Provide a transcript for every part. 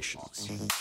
Relations.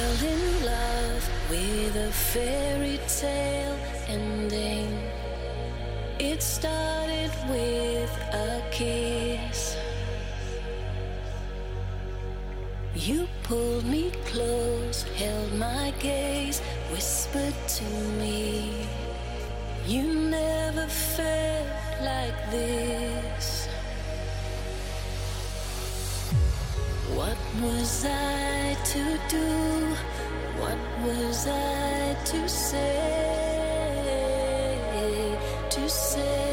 Oscillations. a fairy tale ending. It started with a kiss. You pulled me close, held my gaze, whispered to me. You never felt like this. Was I to do? What was I to say? To say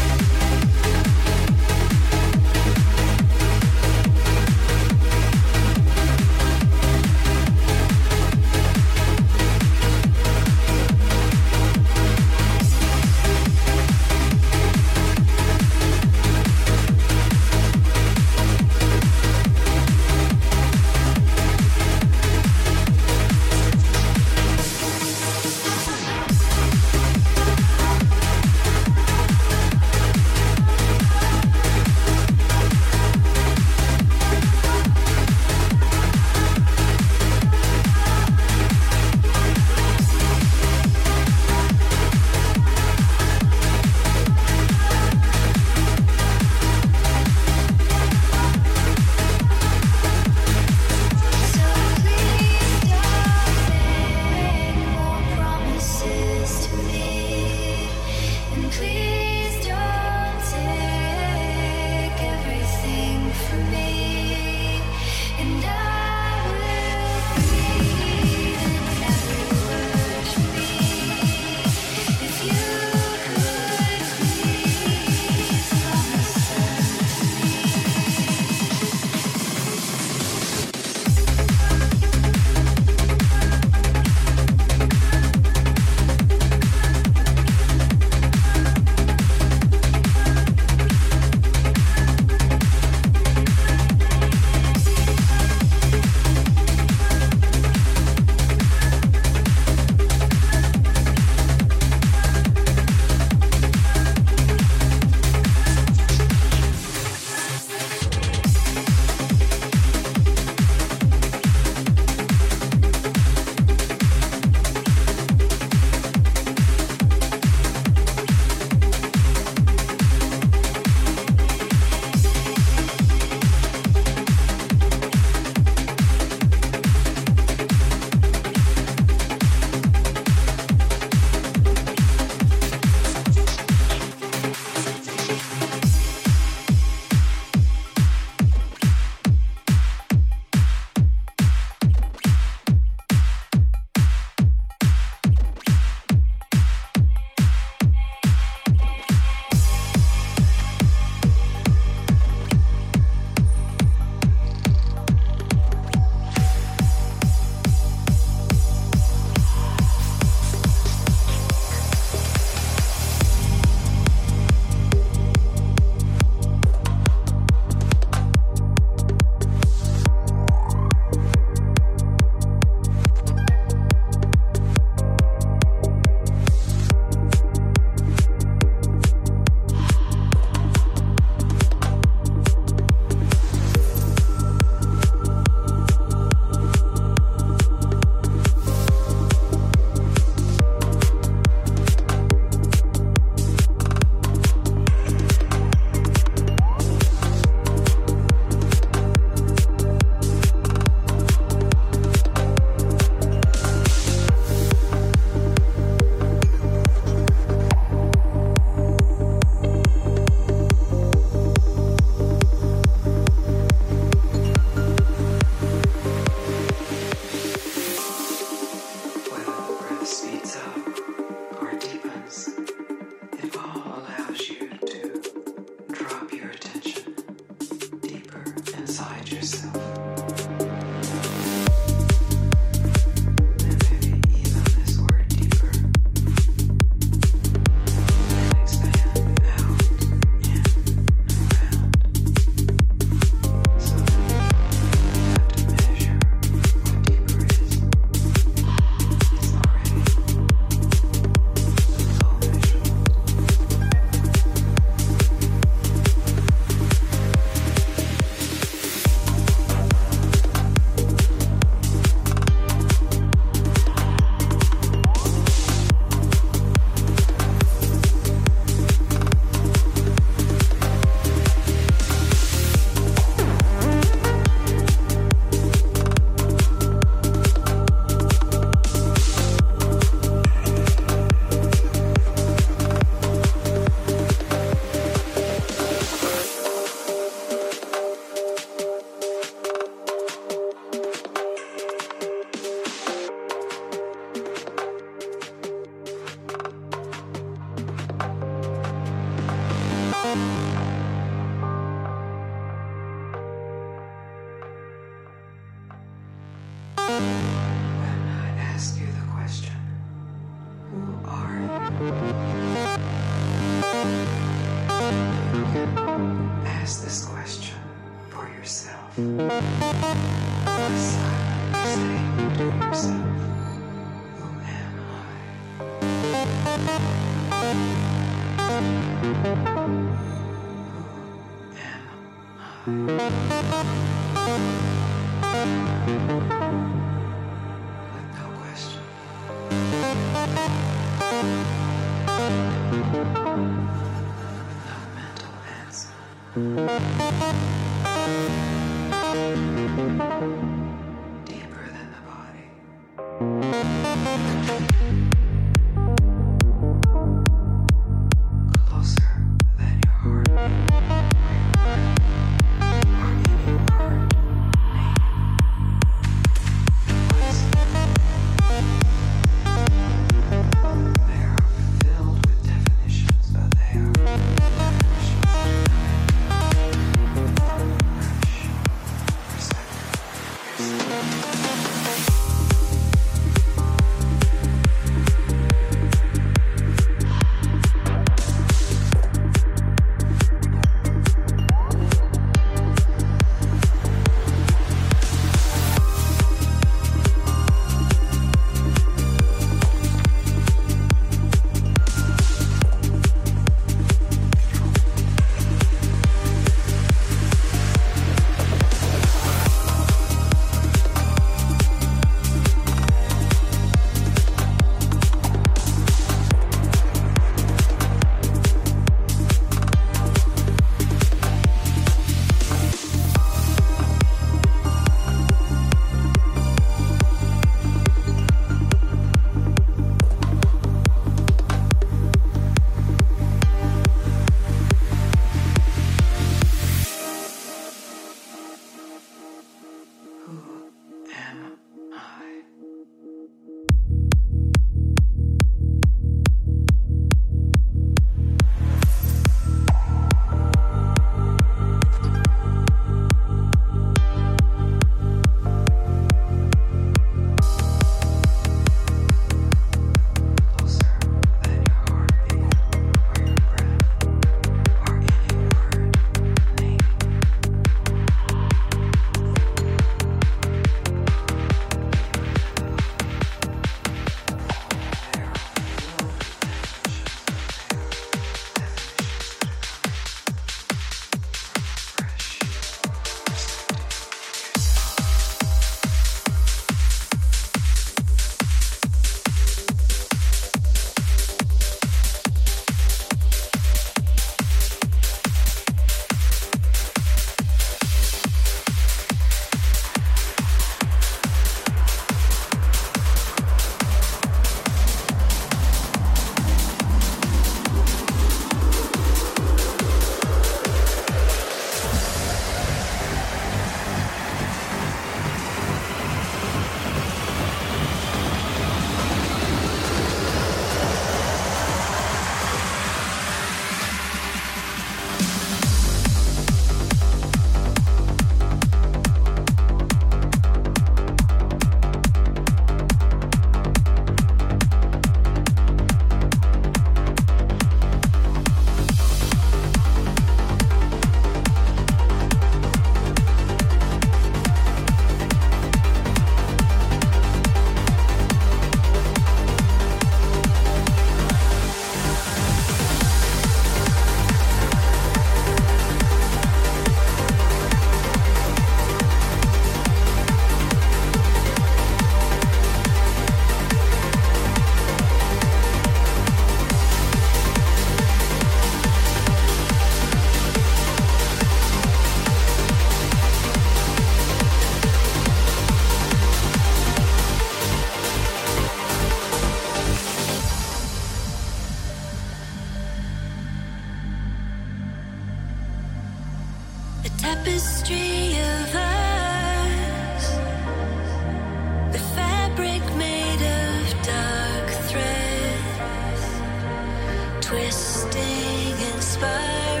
twisting and spiraling.